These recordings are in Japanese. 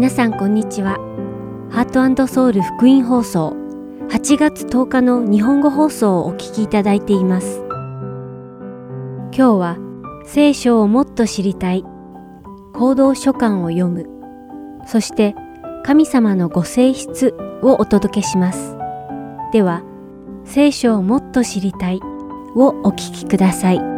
皆さんこんにちは。ハートソウル福音放送8月10日の日本語放送をお聞きいただいています。今日は聖書をもっと知りたい行動書簡を読むそして神様のご性質をお届けします。では聖書をもっと知りたいをお聞きください。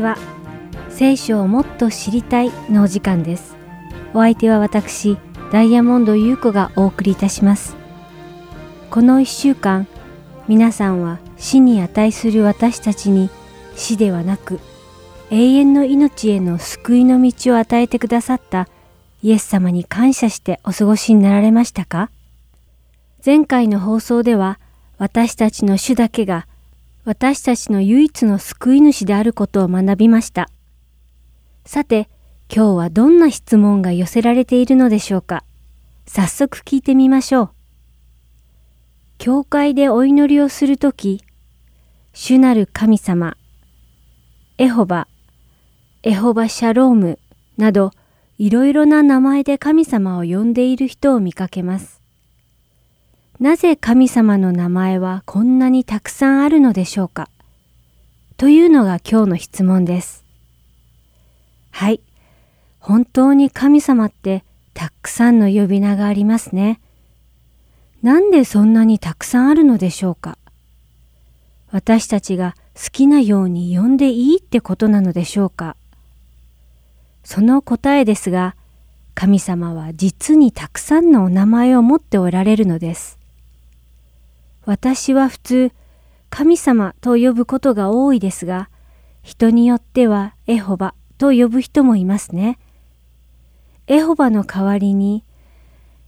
ちは。聖書をもっと知りたいのお時間です。お相手は私、ダイヤモンド優子がお送りいたします。この一週間、皆さんは死に値する私たちに死ではなく、永遠の命への救いの道を与えてくださったイエス様に感謝してお過ごしになられましたか？前回の放送では私たちの主だけが私たちの唯一の救い主であることを学びました。さて、今日はどんな質問が寄せられているのでしょうか早速聞いてみましょう。教会でお祈りをするとき、主なる神様、エホバ、エホバシャロームなどいろいろな名前で神様を呼んでいる人を見かけます。なぜ神様の名前はこんなにたくさんあるのでしょうか？というのが今日の質問です。はい。本当に神様ってたくさんの呼び名がありますね。なんでそんなにたくさんあるのでしょうか？私たちが好きなように呼んでいいってことなのでしょうか？その答えですが、神様は実にたくさんのお名前を持っておられるのです。私は普通、神様と呼ぶことが多いですが、人によってはエホバと呼ぶ人もいますね。エホバの代わりに、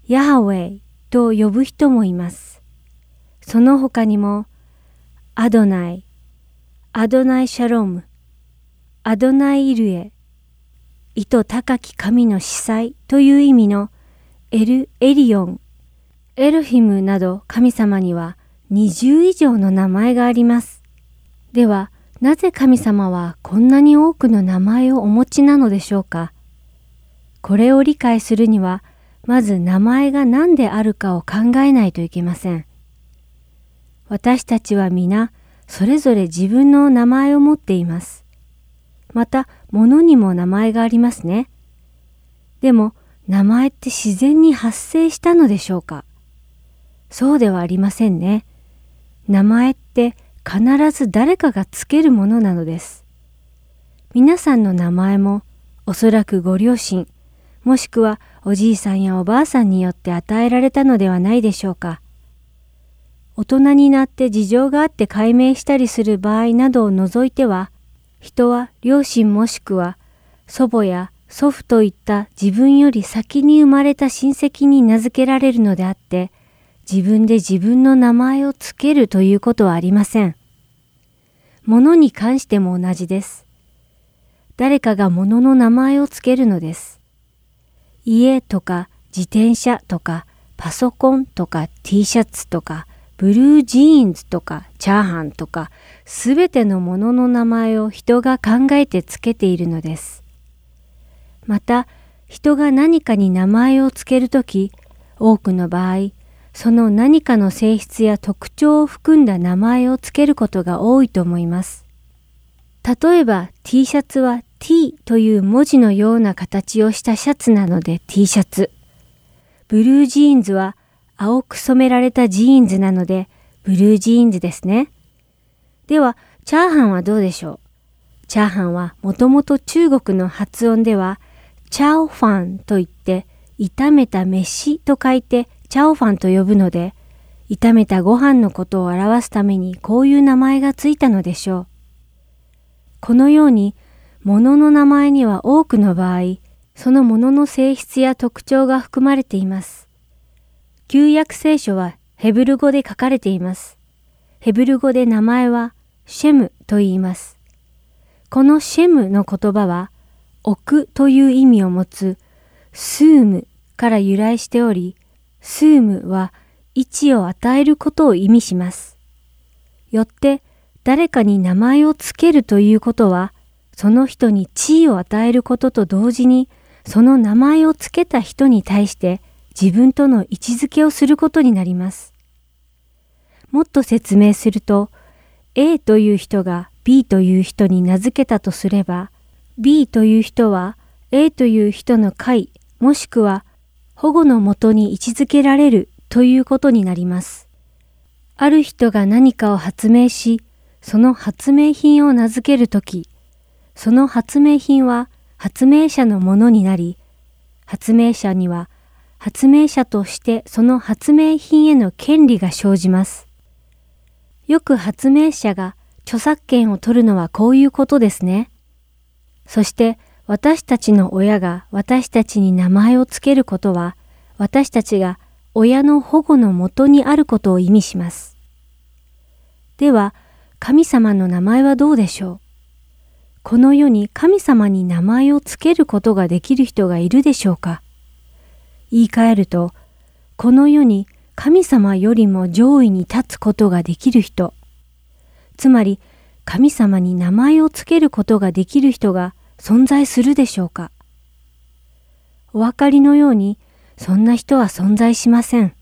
ヤハウェイと呼ぶ人もいます。その他にも、アドナイ、アドナイシャローム、アドナイイルエ、意図高き神の司祭という意味のエル・エリオン、エルヒムなど神様には20以上の名前があります。では、なぜ神様はこんなに多くの名前をお持ちなのでしょうか？これを理解するには、まず名前が何であるかを考えないといけません。私たちは皆、それぞれ自分の名前を持っています。また、物にも名前がありますね。でも、名前って自然に発生したのでしょうか？そうではありませんね。名前って必ず誰かがつけるものなのです。皆さんの名前もおそらくご両親、もしくはおじいさんやおばあさんによって与えられたのではないでしょうか。大人になって事情があって解明したりする場合などを除いては、人は両親もしくは祖母や祖父といった自分より先に生まれた親戚に名付けられるのであって、自分で自分の名前をつけるということはありません。物に関しても同じです。誰かが物の名前をつけるのです。家とか自転車とかパソコンとか T シャツとかブルージーンズとかチャーハンとかすべてのものの名前を人が考えてつけているのです。また人が何かに名前をつけるとき多くの場合その何かの性質や特徴を含んだ名前をつけることが多いと思います。例えば T シャツは T という文字のような形をしたシャツなので T シャツ。ブルージーンズは青く染められたジーンズなのでブルージーンズですね。では、チャーハンはどうでしょう？チャーハンはもともと中国の発音では炒饭 と言って炒めた飯と書いて炒饭 と呼ぶので、炒めたご飯のことを表すためにこういう名前がついたのでしょう。このように、物の名前には多くの場合、その物の性質や特徴が含まれています。旧約聖書はヘブル語で書かれています。ヘブル語で名前はシェムと言います。このシェムの言葉は、置くという意味を持つスームから由来しており、スームは位置を与えることを意味します。よって誰かに名前をつけるということは、その人に地位を与えることと同時に、その名前をつけた人に対して自分との位置づけをすることになります。もっと説明すると、A という人が B という人に名付けたとすれば、B という人は A という人の会もしくは保護のもとに位置づけられるということになります。ある人が何かを発明し、その発明品を名付けるとき、その発明品は発明者のものになり、発明者には発明者としてその発明品への権利が生じます。よく発明者が著作権を取るのはこういうことですね。そして私たちの親が私たちに名前をつけることは私たちが親の保護のもとにあることを意味します。では、神様の名前はどうでしょう？この世に神様に名前をつけることができる人がいるでしょうか？言い換えると、この世に神様よりも上位に立つことができる人、つまり神様に名前をつけることができる人が存在するでしょうか？お分かりのように、そんな人は存在しません。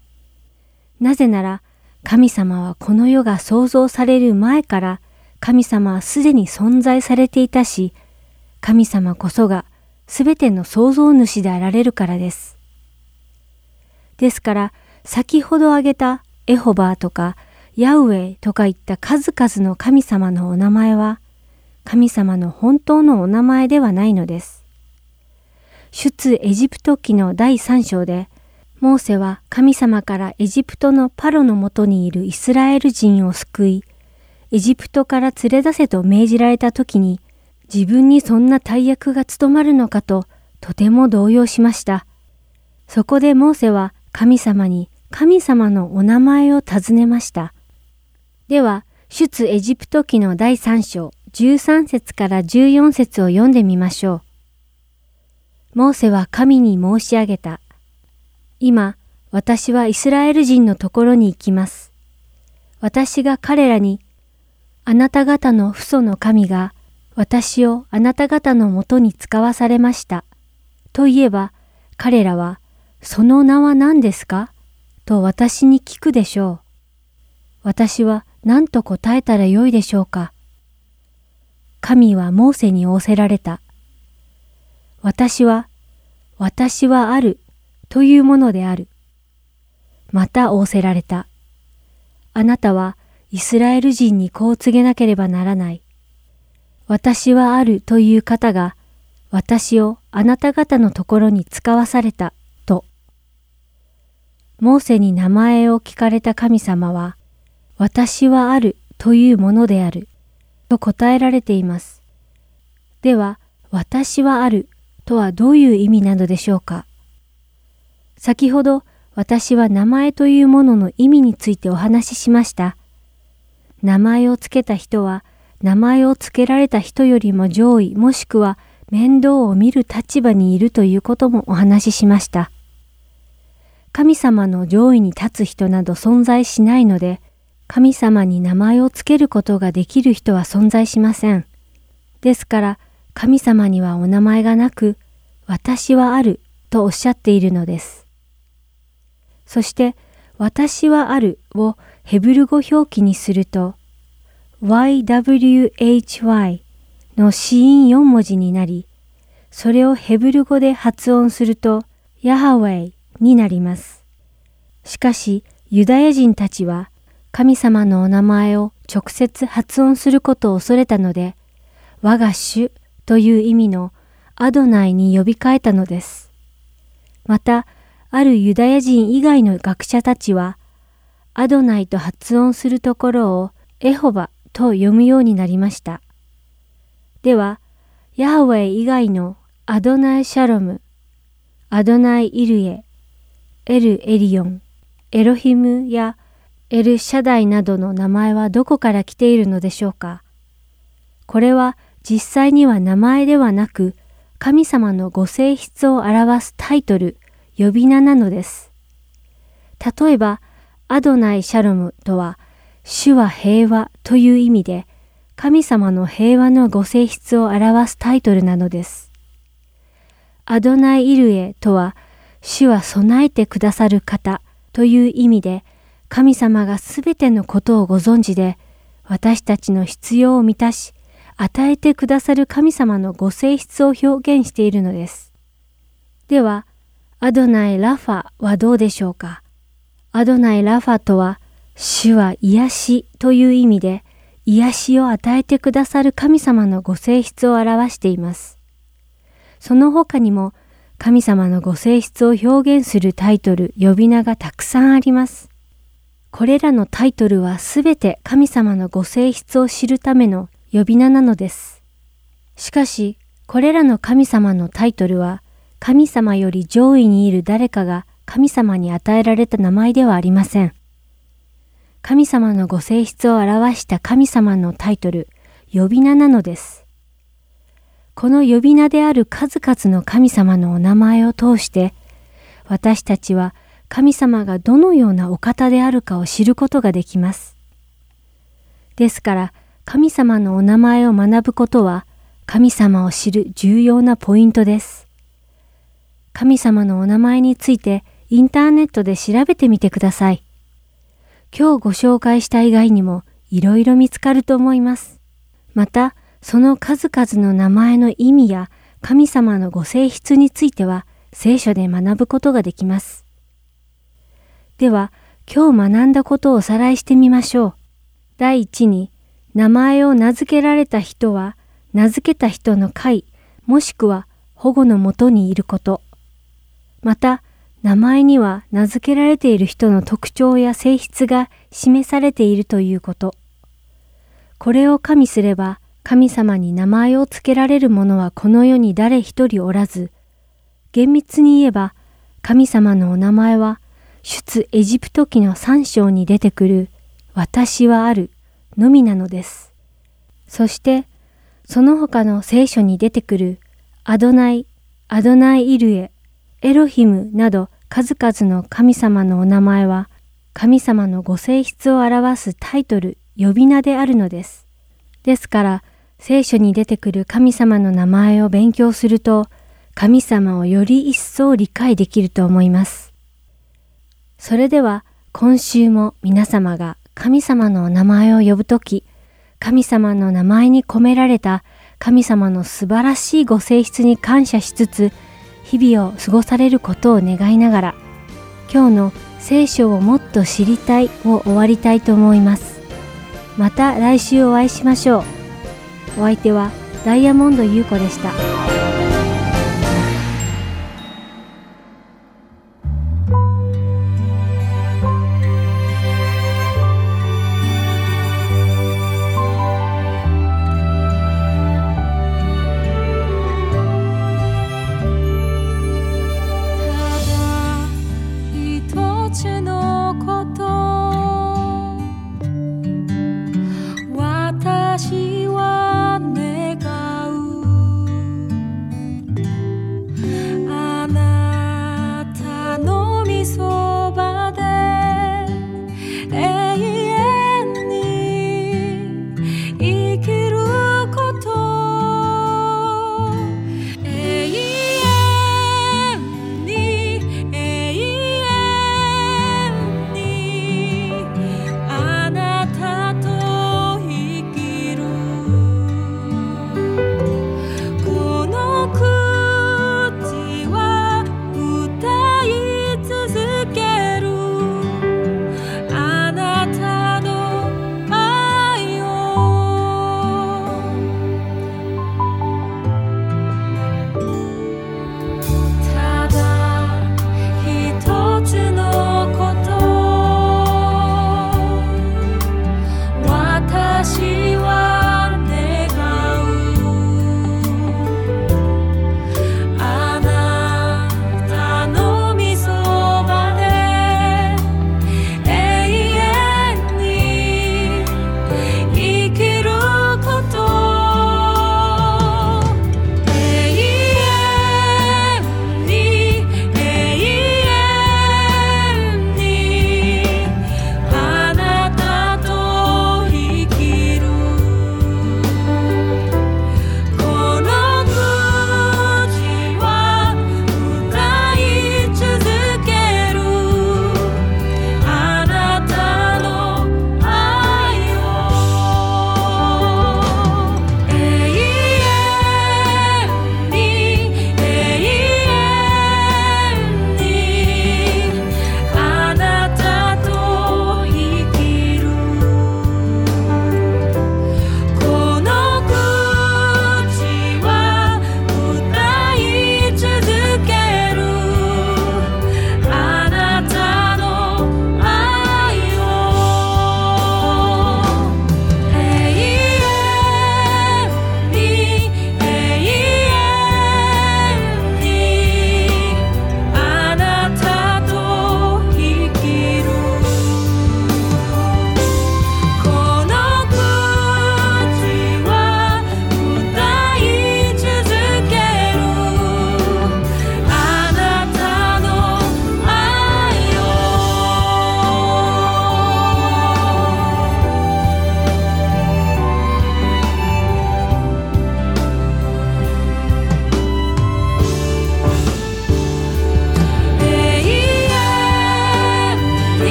なぜなら、神様はこの世が創造される前から神様はすでに存在されていたし、神様こそがすべての創造主であられるからです。ですから、先ほど挙げたエホバーとかヤウェイとかいった数々の神様のお名前は、神様の本当のお名前ではないのです。出エジプト記の第3章で、モーセは神様からエジプトのパロのもとにいるイスラエル人を救い、エジプトから連れ出せと命じられた時に、自分にそんな大役が務まるのかととても動揺しました。そこでモーセは神様に神様のお名前を尋ねました。では、出エジプト記の第3章13節から14節を読んでみましょう。モーセは神に申し上げた。今、私はイスラエル人のところに行きます。私が彼らに、あなた方の父祖の神が私をあなた方のもとに使わされました。と言えば、彼らは、その名は何ですか？と私に聞くでしょう。私は何と答えたらよいでしょうか？神はモーセに仰せられた。私は、私はあるというものである。また仰せられた。あなたはイスラエル人にこう告げなければならない。私はあるという方が私をあなた方のところに使わされたと。モーセに名前を聞かれた神様は私はあるというものである。と答えられています。では、私はあるとはどういう意味なのでしょうか先ほど私は名前というものの意味についてお話ししました。名前をつけた人は名前をつけられた人よりも上位もしくは面倒を見る立場にいるということもお話ししました。神様の上位に立つ人など存在しないので、神様に名前をつけることができる人は存在しません。ですから神様にはお名前がなく、私はあるとおっしゃっているのです。そして、私はあるをヘブル語表記にすると、YWHY の子音4文字になり、それをヘブル語で発音すると、ヤハウェイになります。しかし、ユダヤ人たちは神様のお名前を直接発音することを恐れたので、我が主という意味のアドナイに呼び換えたのです。また、あるユダヤ人以外の学者たちは、アドナイと発音するところをエホバと読むようになりました。では、ヤハウェ以外のアドナイ・シャロム、アドナイ・イルエ、エル・エリオン、エロヒムやエル・シャダイなどの名前はどこから来ているのでしょうか？これは実際には名前ではなく、神様のご性質を表すタイトル、呼び名なのです。例えば、アドナイ・シャロムとは、主は平和という意味で、神様の平和のご性質を表すタイトルなのです。アドナイ・イルエとは、主は備えてくださる方という意味で、神様がすべてのことをご存知で、私たちの必要を満たし、与えてくださる神様のご性質を表現しているのです。では、アドナイ・ラファはどうでしょうか？アドナイ・ラファとは、主は癒しという意味で、癒しを与えてくださる神様のご性質を表しています。その他にも、神様のご性質を表現するタイトル、呼び名がたくさんあります。これらのタイトルはすべて神様のご性質を知るための呼び名なのです。しかし、これらの神様のタイトルは、神様より上位にいる誰かが神様に与えられた名前ではありません。神様のご性質を表した神様のタイトル、呼び名なのです。この呼び名である数々の神様のお名前を通して、私たちは神様がどのようなお方であるかを知ることができます。ですから、神様のお名前を学ぶことは、神様を知る重要なポイントです。神様のお名前についてインターネットで調べてみてください。今日ご紹介した以外にもいろいろ見つかると思います。また、その数々の名前の意味や神様のご性質については聖書で学ぶことができます。では、今日学んだことをおさらいしてみましょう。第一に、名前を名付けられた人は、名付けた人の会、もしくは保護のもとにいること。また、名前には名付けられている人の特徴や性質が示されているということ。これを加味すれば、神様に名前を付けられる者はこの世に誰一人おらず、厳密に言えば、神様のお名前は出エジプト記の三章に出てくる私はあるのみなのです。そして、その他の聖書に出てくるアドナイ、アドナイイルエ、エロヒムなど数々の神様のお名前は神様のご性質を表すタイトル、呼び名であるのです。ですから、聖書に出てくる神様の名前を勉強すると、神様をより一層理解できると思います。それでは今週も皆様が神様のお名前を呼ぶとき、神様の名前に込められた神様の素晴らしいご性質に感謝しつつ、日々を過ごされることを願いながら、今日の聖書をもっと知りたいを終わりたいと思います。また来週お会いしましょう。お相手はダイヤモンド優子でした。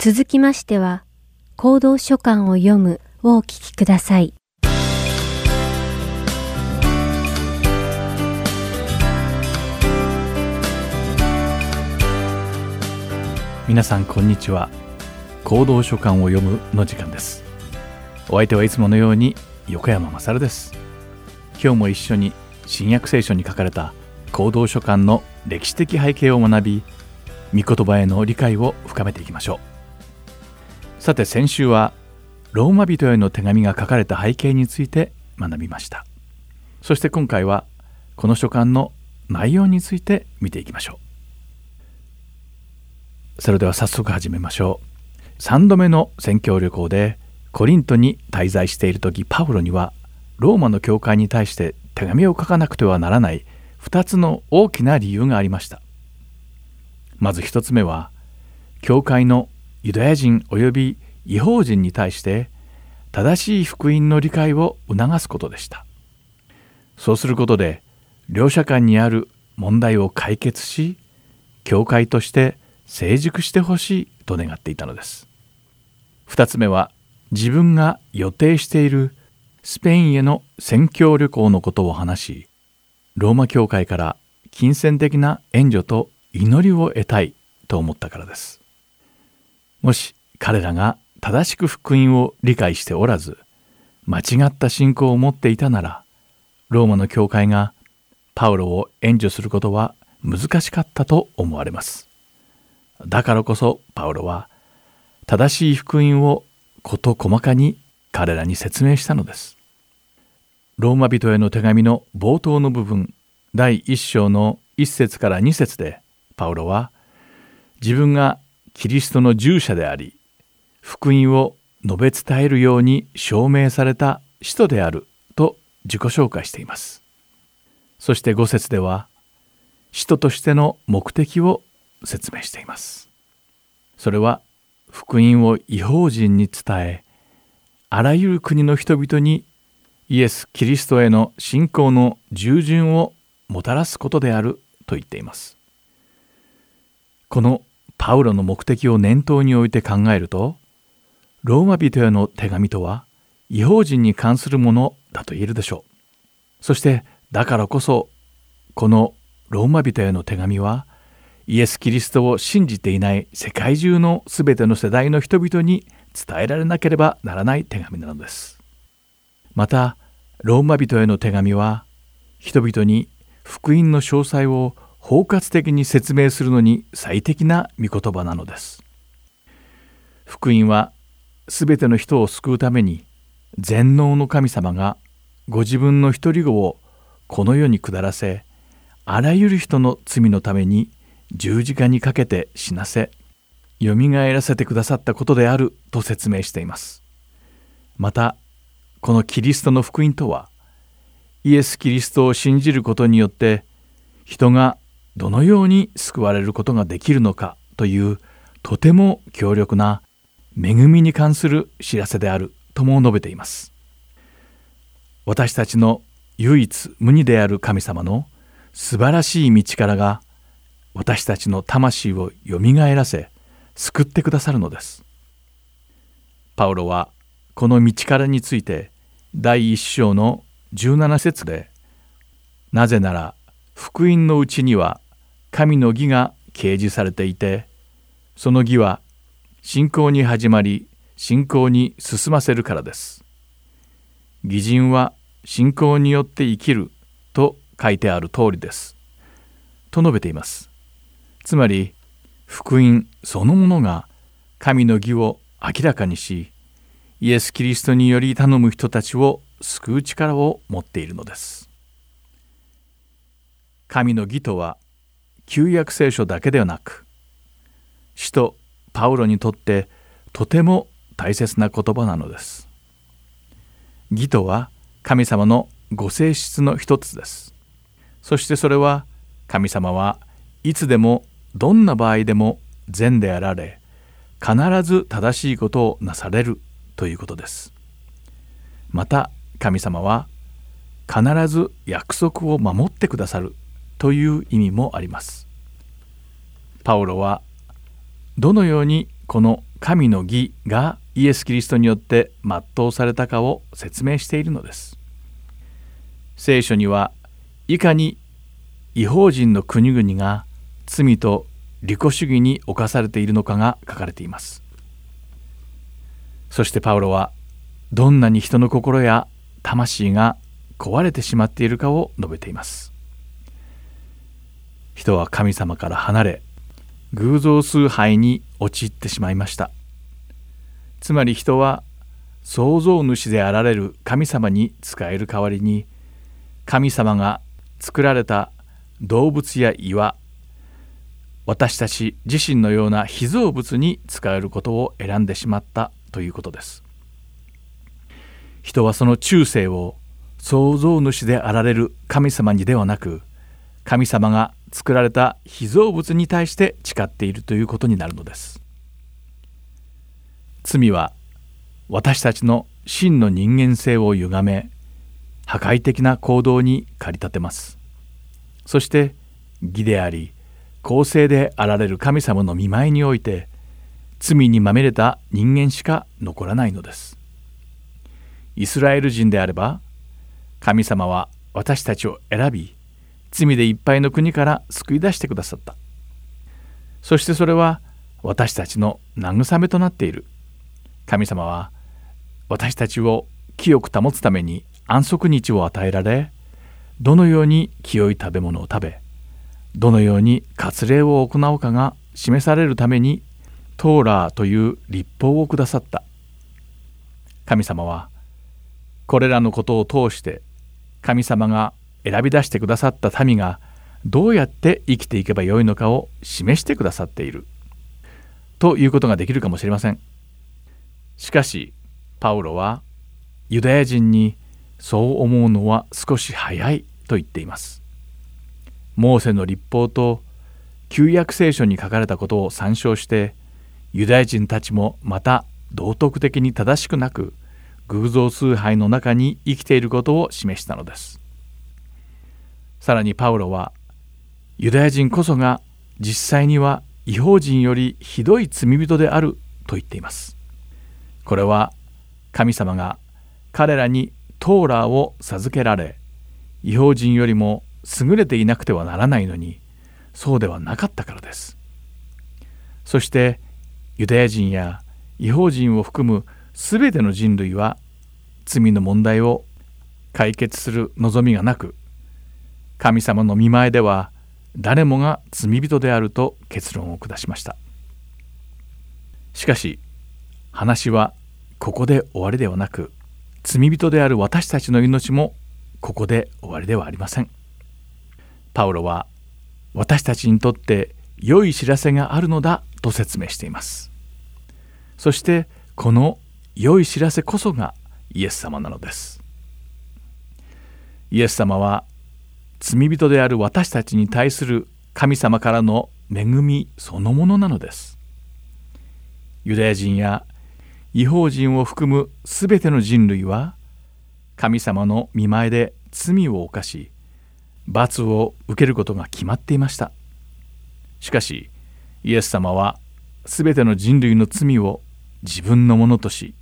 続きましては、行動書簡を読むをお聞きください。皆さんこんにちは。行動書簡を読むの時間です。お相手はいつものように横山まさるです。今日も一緒に新約聖書に書かれた行動書簡の歴史的背景を学び御言葉への理解を深めていきましょう。さて先週はローマ人への手紙が書かれた背景について学びました。そして今回はこの書簡の内容について見ていきましょう。それでは早速始めましょう。3度目の宣教旅行でコリントに滞在している時パウロにはローマの教会に対して手紙を書かなくてはならない2つの大きな理由がありました。まず1つ目は教会のユダヤ人及び違法人に対して正しい福音の理解を促すことでした。そうすることで両者間にある問題を解決し教会として成熟してほしいと願っていたのです。2つ目は自分が予定しているスペインへの宣教旅行のことを話しローマ教会から金銭的な援助と祈りを得たいと思ったからです。もし彼らが正しく福音を理解しておらず間違った信仰を持っていたならローマの教会がパウロを援助することは難しかったと思われます。だからこそパウロは正しい福音を事細かに彼らに説明したのです。ローマ人への手紙の冒頭の部分第1章の1節から2節でパウロは自分がキリストの従者であり福音を述べ伝えるように証明された使徒であると自己紹介していますそして5節では使徒としての目的を説明していますそれは福音を違法人に伝えあらゆる国の人々にイエス・キリストへの信仰の従順をもたらすことであると言っています。このパウロの目的を念頭に置いて考えるとローマ人への手紙とは違法人に関するものだと言えるでしょう。そしてだからこそこのローマ人への手紙はイエス・キリストを信じていない世界中のすべての世代の人々に伝えられなければならない手紙なのです。またローマ人への手紙は人々に福音の詳細を包括的に説明するのに最適な御言葉なのです。福音はすべての人を救うために全能の神様がご自分の独り子をこの世に下らせあらゆる人の罪のために十字架にかけて死なせよみがえらせてくださったことであると説明しています。またこのキリストの福音とはイエス・キリストを信じることによって人がどのように救われることができるのかというとても強力な恵みに関する知らせであるとも述べています。私たちの唯一無二である神様の素晴らしい道からが私たちの魂をよみがえらせ救ってくださるのです。パウロはこの道からについて第一章の17節で「なぜなら福音のうちには神の義が掲示されていてその義は信仰に始まり信仰に進ませるからです」「義人は信仰によって生きる」と書いてある通りです。と述べています。つまり福音そのものが神の義を明らかにしイエス・キリストにより頼む人たちを救う力を持っているのです。神の義とは旧約聖書だけではなく使徒パウロにとってとても大切な言葉なのです。義とは神様のご性質の一つです。そしてそれは神様はいつでもどんな場合でも善であられ必ず正しいことをなされるということですまた神様は必ず約束を守ってくださるという意味もあります。パウロはどのようにこの神の義がイエス・キリストによって全うされたかを説明しているのです。聖書にはいかに違法人の国々が罪と利己主義に侵されているのかが書かれています。そしてパウロはどんなに人の心や魂が壊れてしまっているかを述べています。人は神様から離れ偶像崇拝に陥ってしまいました。つまり人は創造主であられる神様に仕える代わりに神様が作られた動物や岩私たち自身のような被造物に使えることを選んでしまったということです。人はその中世を創造主であられる神様にではなく神様が作られた被造物に対して誓っているということになるのです。罪は私たちの真の人間性を歪め破壊的な行動に駆り立てます。そして義であり公正であられる神様の見舞いにおいて罪にまみれた人間しか残らないのです。イスラエル人であれば神様は私たちを選び罪でいっぱいの国から救い出してくださった。そしてそれは私たちの慰めとなっている。神様は私たちを清く保つために安息日を与えられどのように清い食べ物を食べどのように割礼を行うかが示されるためにトーラーという立法をくださった。神様はこれらのことを通して神様が選び出してくださった民がどうやって生きていけばよいのかを示してくださっている。ということができるかもしれません。しかしパウロはユダヤ人にそう思うのは少し早いと言っています。モーセの立法と旧約聖書に書かれたことを参照してユダヤ人たちもまた道徳的に正しくなく偶像崇拝の中に生きていることを示したのです。さらにパウロはユダヤ人こそが実際には違法人よりひどい罪人であると言っています。これは神様が彼らにトーラーを授けられ違法人よりも優れていなくてはならないのにそうではなかったからです。そしてユダヤ人や違法人を含む全ての人類は罪の問題を解決する望みがなく神様の見前では誰もが罪人であると結論を下しました。しかし話はここで終わりではなく罪人である私たちの命もここで終わりではありません。パウロは私たちにとって良い知らせがあるのだと説明しています。そしてこの良い知らせこそがイエス様なのです。イエス様は罪人である私たちに対する神様からの恵みそのものなのです。ユダヤ人や違法人を含むすべての人類は神様の見前で罪を犯し罰を受けることが決まっていました。しかしイエス様はすべての人類の罪を自分のものとし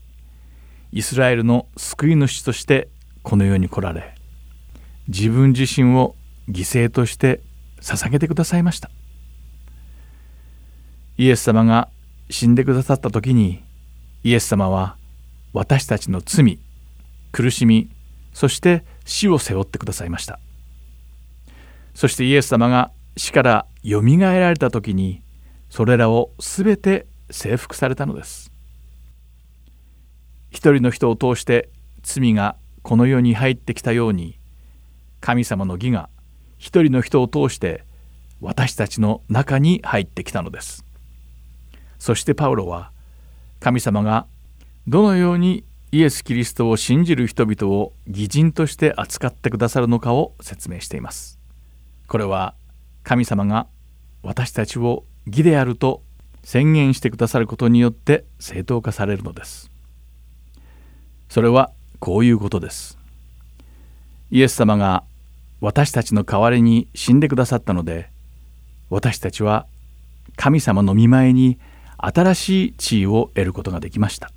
イスラエルの救い主としてこの世に来られ自分自身を犠牲として捧げてくださいました。イエス様が死んでくださった時にイエス様は私たちの罪苦しみそして死を背負ってくださいました。そしてイエス様が死からよみがえられた時にそれらを全て征服されたのです。一人の人を通して罪がこの世に入ってきたように神様の義が一人の人を通して私たちの中に入ってきたのです。そしてパウロは神様がどのようにイエス・キリストを信じる人々を義人として扱ってくださるのかを説明しています。これは神様が私たちを義であると宣言してくださることによって正当化されるのです。それはこういうことです。イエス様が私たちの代わりに死んでくださったので私たちは神様の見舞いに新しい地位を得ることができました。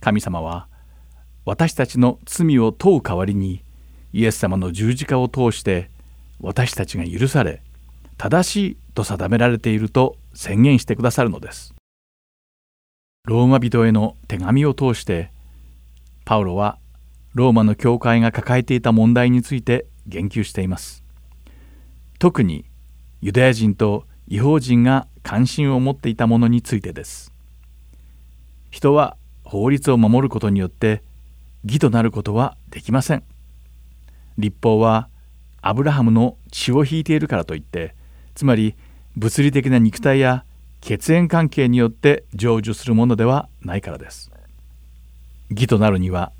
神様は私たちの罪を問う代わりにイエス様の十字架を通して私たちが許され正しいと定められていると宣言してくださるのです。ローマ人への手紙を通してパウロはローマの教会が抱えていた問題について言及しています。特にユダヤ人と違法人が関心を持っていたものについてです。人は法律を守ることによって義となることはできません。立法はアブラハムの血を引いているからといってつまり物理的な肉体や血縁関係によって成就するものではないからです。義となるには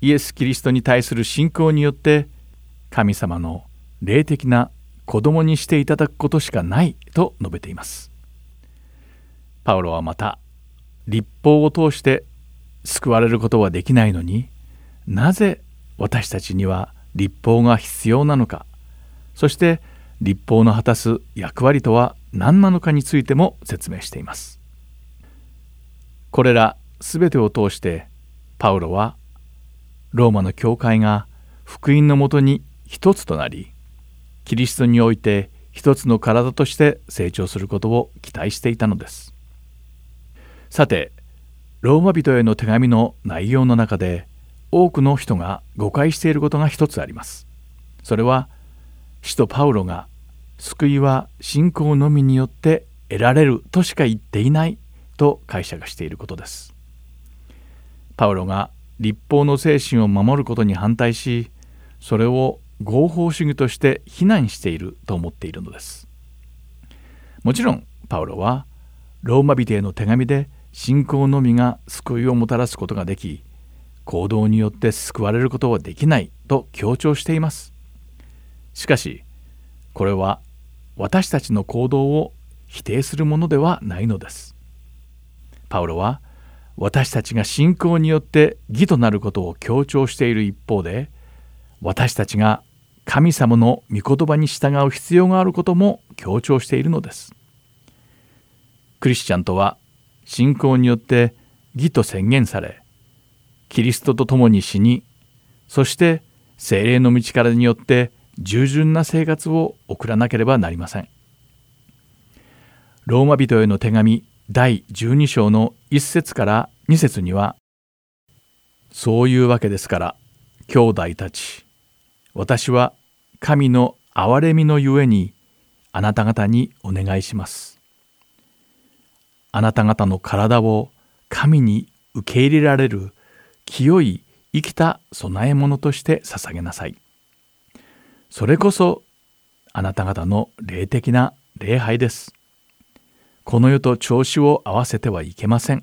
イエス・キリストに対する信仰によって神様の霊的な子供にしていただくことしかないと述べています。パウロはまた立法を通して救われることはできないのになぜ私たちには立法が必要なのかそして立法の果たす役割とは何なのかについても説明しています。これら全てを通してパウロはローマの教会が福音のもとに一つとなりキリストにおいて一つの体として成長することを期待していたのです。さてローマ人への手紙の内容の中で多くの人が誤解していることが一つあります。それは使徒パウロが救いは信仰のみによって得られるとしか言っていないと解釈していることです。パウロが立法の精神を守ることに反対しそれを合法主義として非難していると思っているのです。もちろんパウロはローマ人への手紙で信仰のみが救いをもたらすことができ行動によって救われることはできないと強調しています。しかしこれは私たちの行動を否定するものではないのです。パウロは私たちが信仰によって義となることを強調している一方で私たちが神様の御言葉に従う必要があることも強調しているのです。クリスチャンとは信仰によって義と宣言されキリストと共に死にそして精霊の道からによって従順な生活を送らなければなりません。ローマ人への手紙第12章の1節から2節にはそういうわけですから兄弟たち私は神の憐れみのゆえにあなた方にお願いします。あなた方の体を神に受け入れられる清い生きた供え物として捧げなさい。それこそあなた方の霊的な礼拝です。この世と調子を合わせてはいけません。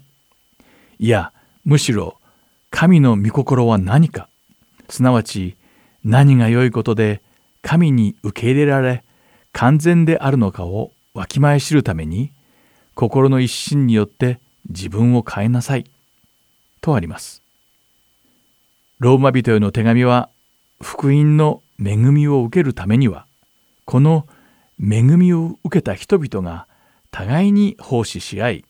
いや、むしろ神の御心は何か、すなわち何が良いことで神に受け入れられ完全であるのかをわきまえ知るために、心の一心によって自分を変えなさい。とあります。ローマ人への手紙は、福音の恵みを受けるためには、この恵みを受けた人々が互いに奉仕し合い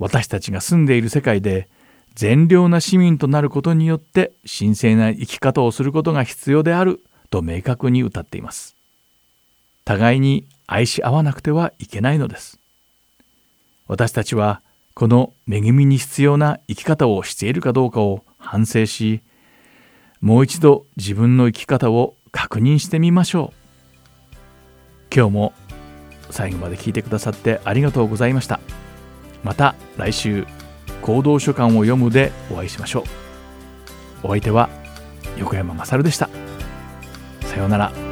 私たちが住んでいる世界で善良な市民となることによって神聖な生き方をすることが必要であると明確に歌っています。互いに愛し合わなくてはいけないのです。私たちはこの恵みに必要な生き方をしているかどうかを反省しもう一度自分の生き方を確認してみましょう。今日も最後まで聞いてくださってありがとうございました。また来週行動書簡を読むでお会いしましょう。お相手は横山まさるでした。さようなら。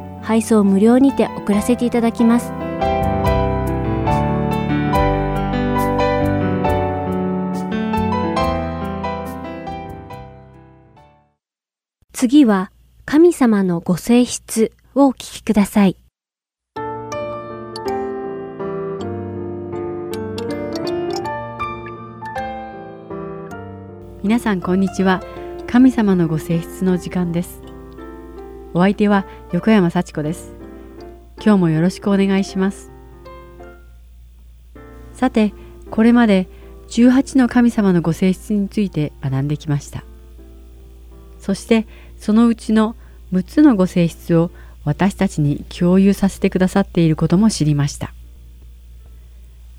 配送無料にて送らせていただきます次は神様のご性質をお聞きください。皆さんこんにちは。神様のご性質の時間です。お相手は横山幸子です。今日もよろしくお願いします。さて、これまで18の神様のご性質について学んできました。そしてそのうちの6つのご性質を私たちに共有させてくださっていることも知りました。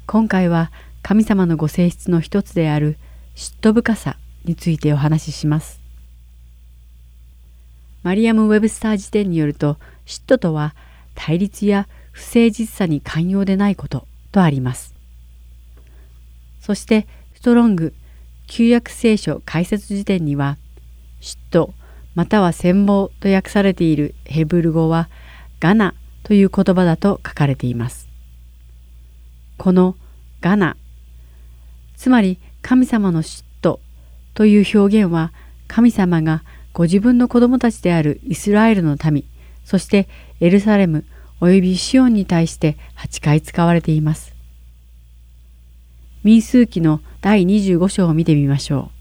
今回は神様のご性質の一つである嫉妬深さについてお話しします。マリアム・ウェブスター辞典によると嫉妬とは対立や不誠実さに寛容でないこととあります。そしてストロング旧約聖書解説辞典には嫉妬または羨望と訳されているヘブル語はガナという言葉だと書かれています。このガナつまり神様の嫉妬という表現は神様がご自分の子供たちであるイスラエルの民そしてエルサレムおよびシオンに対して8回使われています。民数記の第25章を見てみましょ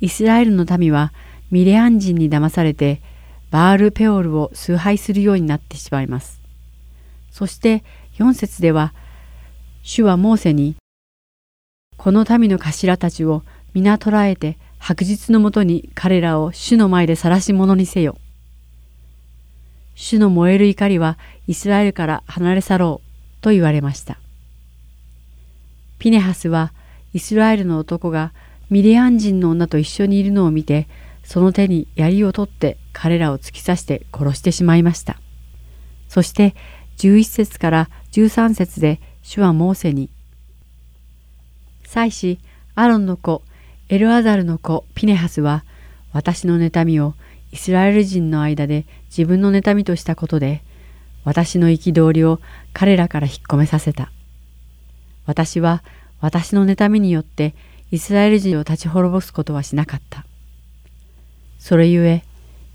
う。イスラエルの民はミレアン人に騙されてバールペオルを崇拝するようになってしまいます。そして4節では主はモーセにこの民の頭たちを皆捕らえて白日のもとに彼らを主の前で晒し者にせよ。主の燃える怒りはイスラエルから離れ去ろうと言われました。ピネハスはイスラエルの男がミリアン人の女と一緒にいるのを見てその手に槍を取って彼らを突き刺して殺してしまいましたそして11節から13節で主はモーセに「祭司アロンの子エルアザルの子ピネハスは私の妬みをイスラエル人の間で自分の妬みとしたことで私の憤りを彼らから引っ込めさせた。私は私の妬みによってイスラエル人を立ち滅ぼすことはしなかった。それゆえ、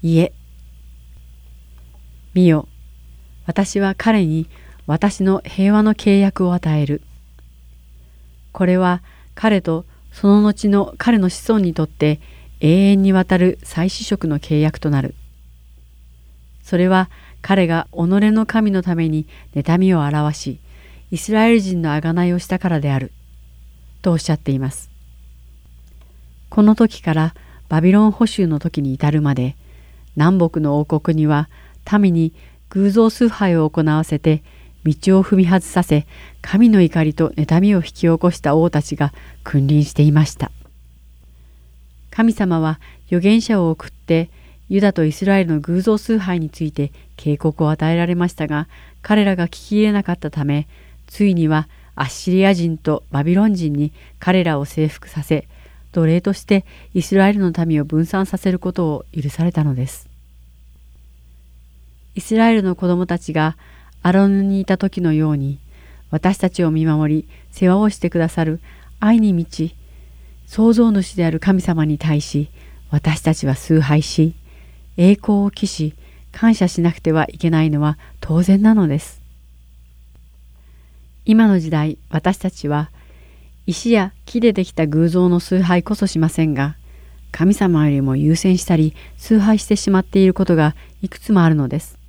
いえ、見よ、私は彼に私の平和の契約を与える。これは彼とその後の彼の子孫にとって永遠にわたる再子職の契約となる。それは彼が己の神のために妬みを表し、イスラエル人の贖いをしたからである。とおっしゃっています。この時からバビロン捕囚の時に至るまで南北の王国には民に偶像崇拝を行わせて道を踏み外させ神の怒りと妬みを引き起こした王たちが君臨していました神様は預言者を送ってユダとイスラエルの偶像崇拝について警告を与えられましたが彼らが聞き入れなかったためついにはアッシリア人とバビロン人に彼らを征服させ奴隷としてイスラエルの民を分散させることを許されたのです。イスラエルの子供たちがアロンにいた時のように私たちを見守り世話をしてくださる愛に満ち創造主である神様に対し私たちは崇拝し栄光を期し感謝しなくてはいけないのは当然なのです。今の時代私たちは石や木でできた偶像の崇拝こそしませんが神様よりも優先したり崇拝してしまっていることがいくつもあるのです。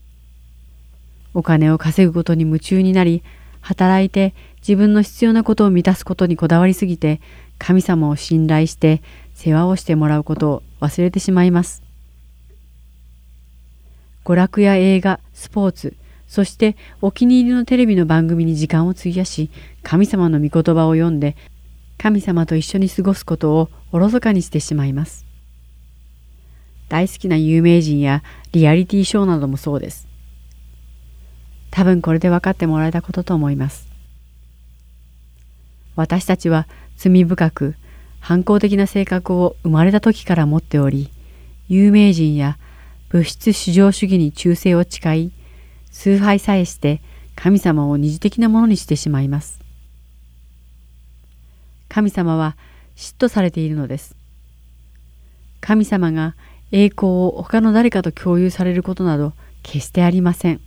お金を稼ぐことに夢中になり働いて自分の必要なことを満たすことにこだわりすぎて神様を信頼して世話をしてもらうことを忘れてしまいます。娯楽や映画、スポーツ、そしてお気に入りのテレビの番組に時間を費やし、神様の御言葉を読んで、神様と一緒に過ごすことをおろそかにしてしまいます。大好きな有名人やリアリティショーなどもそうです。多分これで分かってもらえたことと思います。私たちは罪深く反抗的な性格を生まれた時から持っており、有名人や物質至上主義に忠誠を誓い、崇拝さえして神様を二次的なものにしてしまいます。神様は嫉妬されているのです。神様が栄光を他の誰かと共有されることなど決してありません。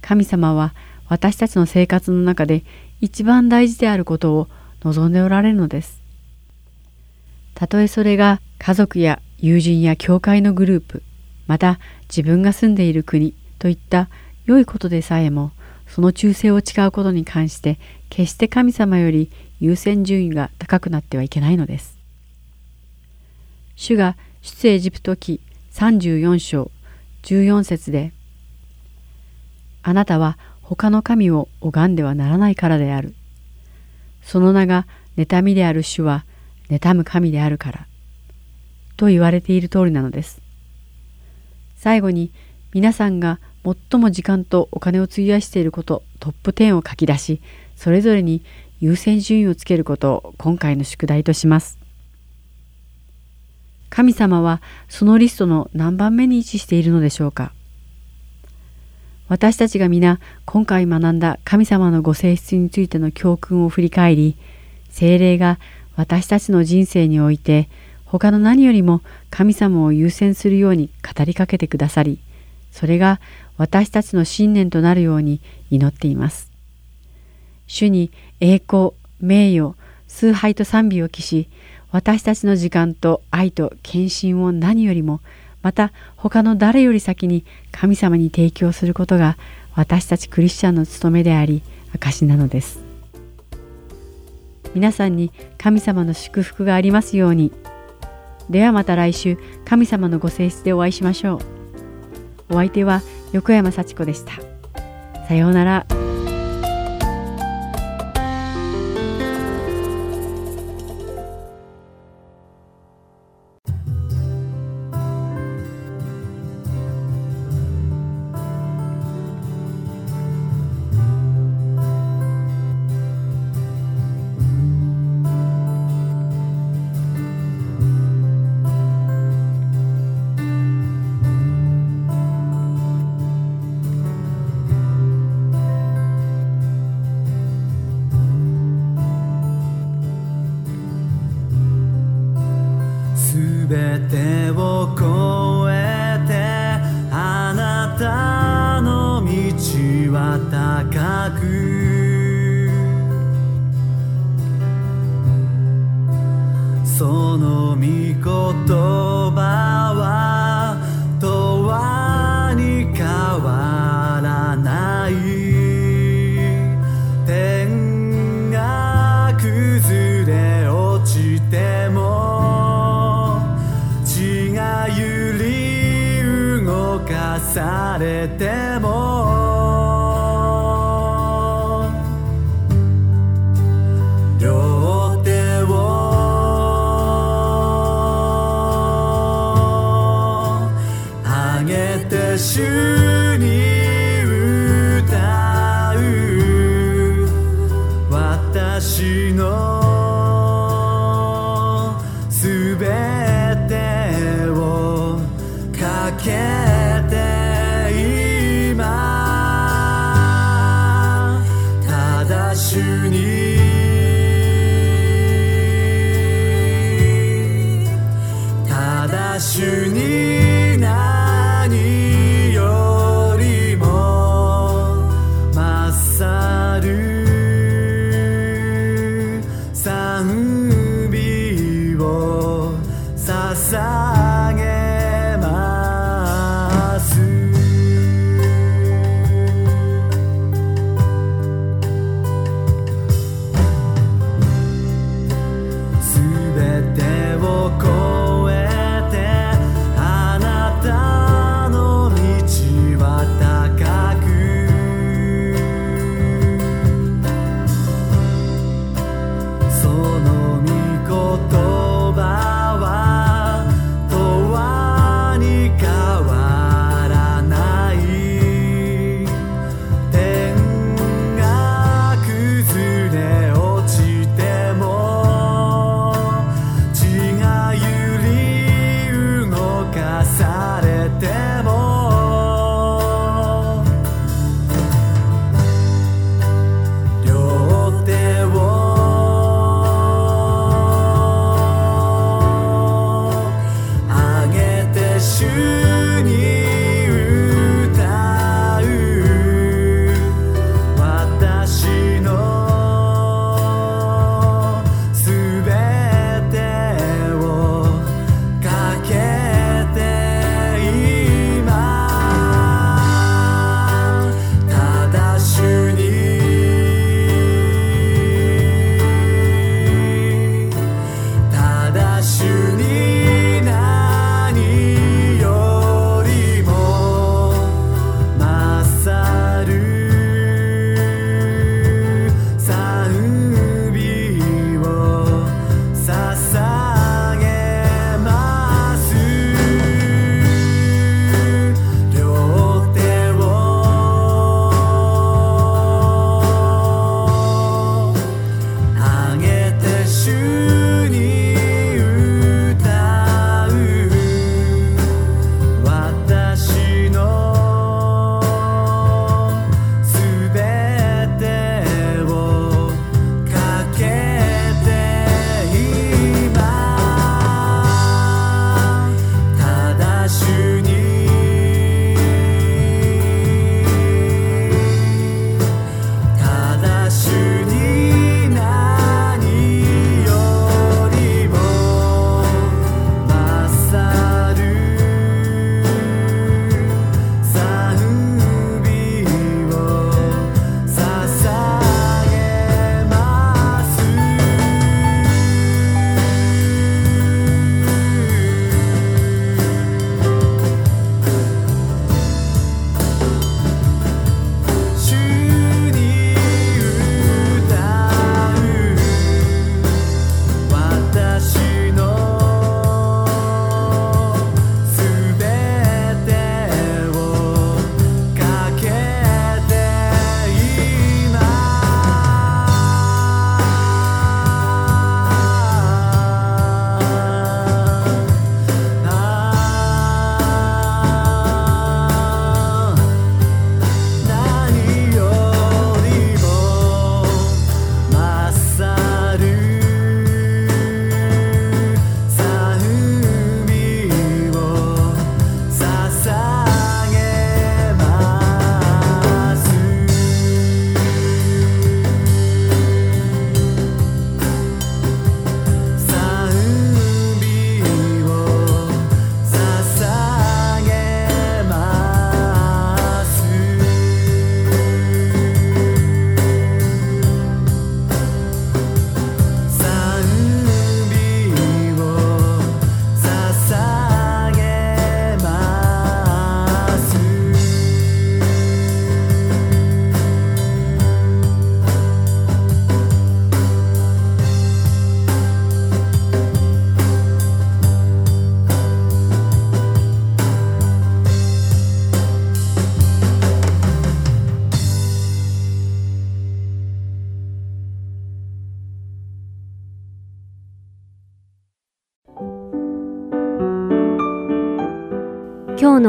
神様は私たちの生活の中で一番大事であることを望んでおられるのです。たとえそれが家族や友人や教会のグループ、また自分が住んでいる国といった良いことでさえも、その忠誠を誓うことに関して決して神様より優先順位が高くなってはいけないのです。主が出エジプト記34章14節であなたは他の神を拝んではならないからである。その名が妬みである主は妬む神であるから。と言われている通りなのです。最後に皆さんが最も時間とお金を費やしていることトップ10を書き出し、それぞれに優先順位をつけることを今回の宿題とします。神様はそのリストの何番目に位置しているのでしょうか私たちが皆今回学んだ神様のご性質についての教訓を振り返り精霊が私たちの人生において他の何よりも神様を優先するように語りかけてくださりそれが私たちの信念となるように祈っています。主に栄光、名誉、崇拝と賛美を期し私たちの時間と愛と献身を何よりもまた他の誰より先に神様に提供することが私たちクリスチャンの務めであり証なのです。皆さんに神様の祝福がありますように。ではまた来週神様のご性質でお会いしましょう。お相手は横山幸子でした。さようなら。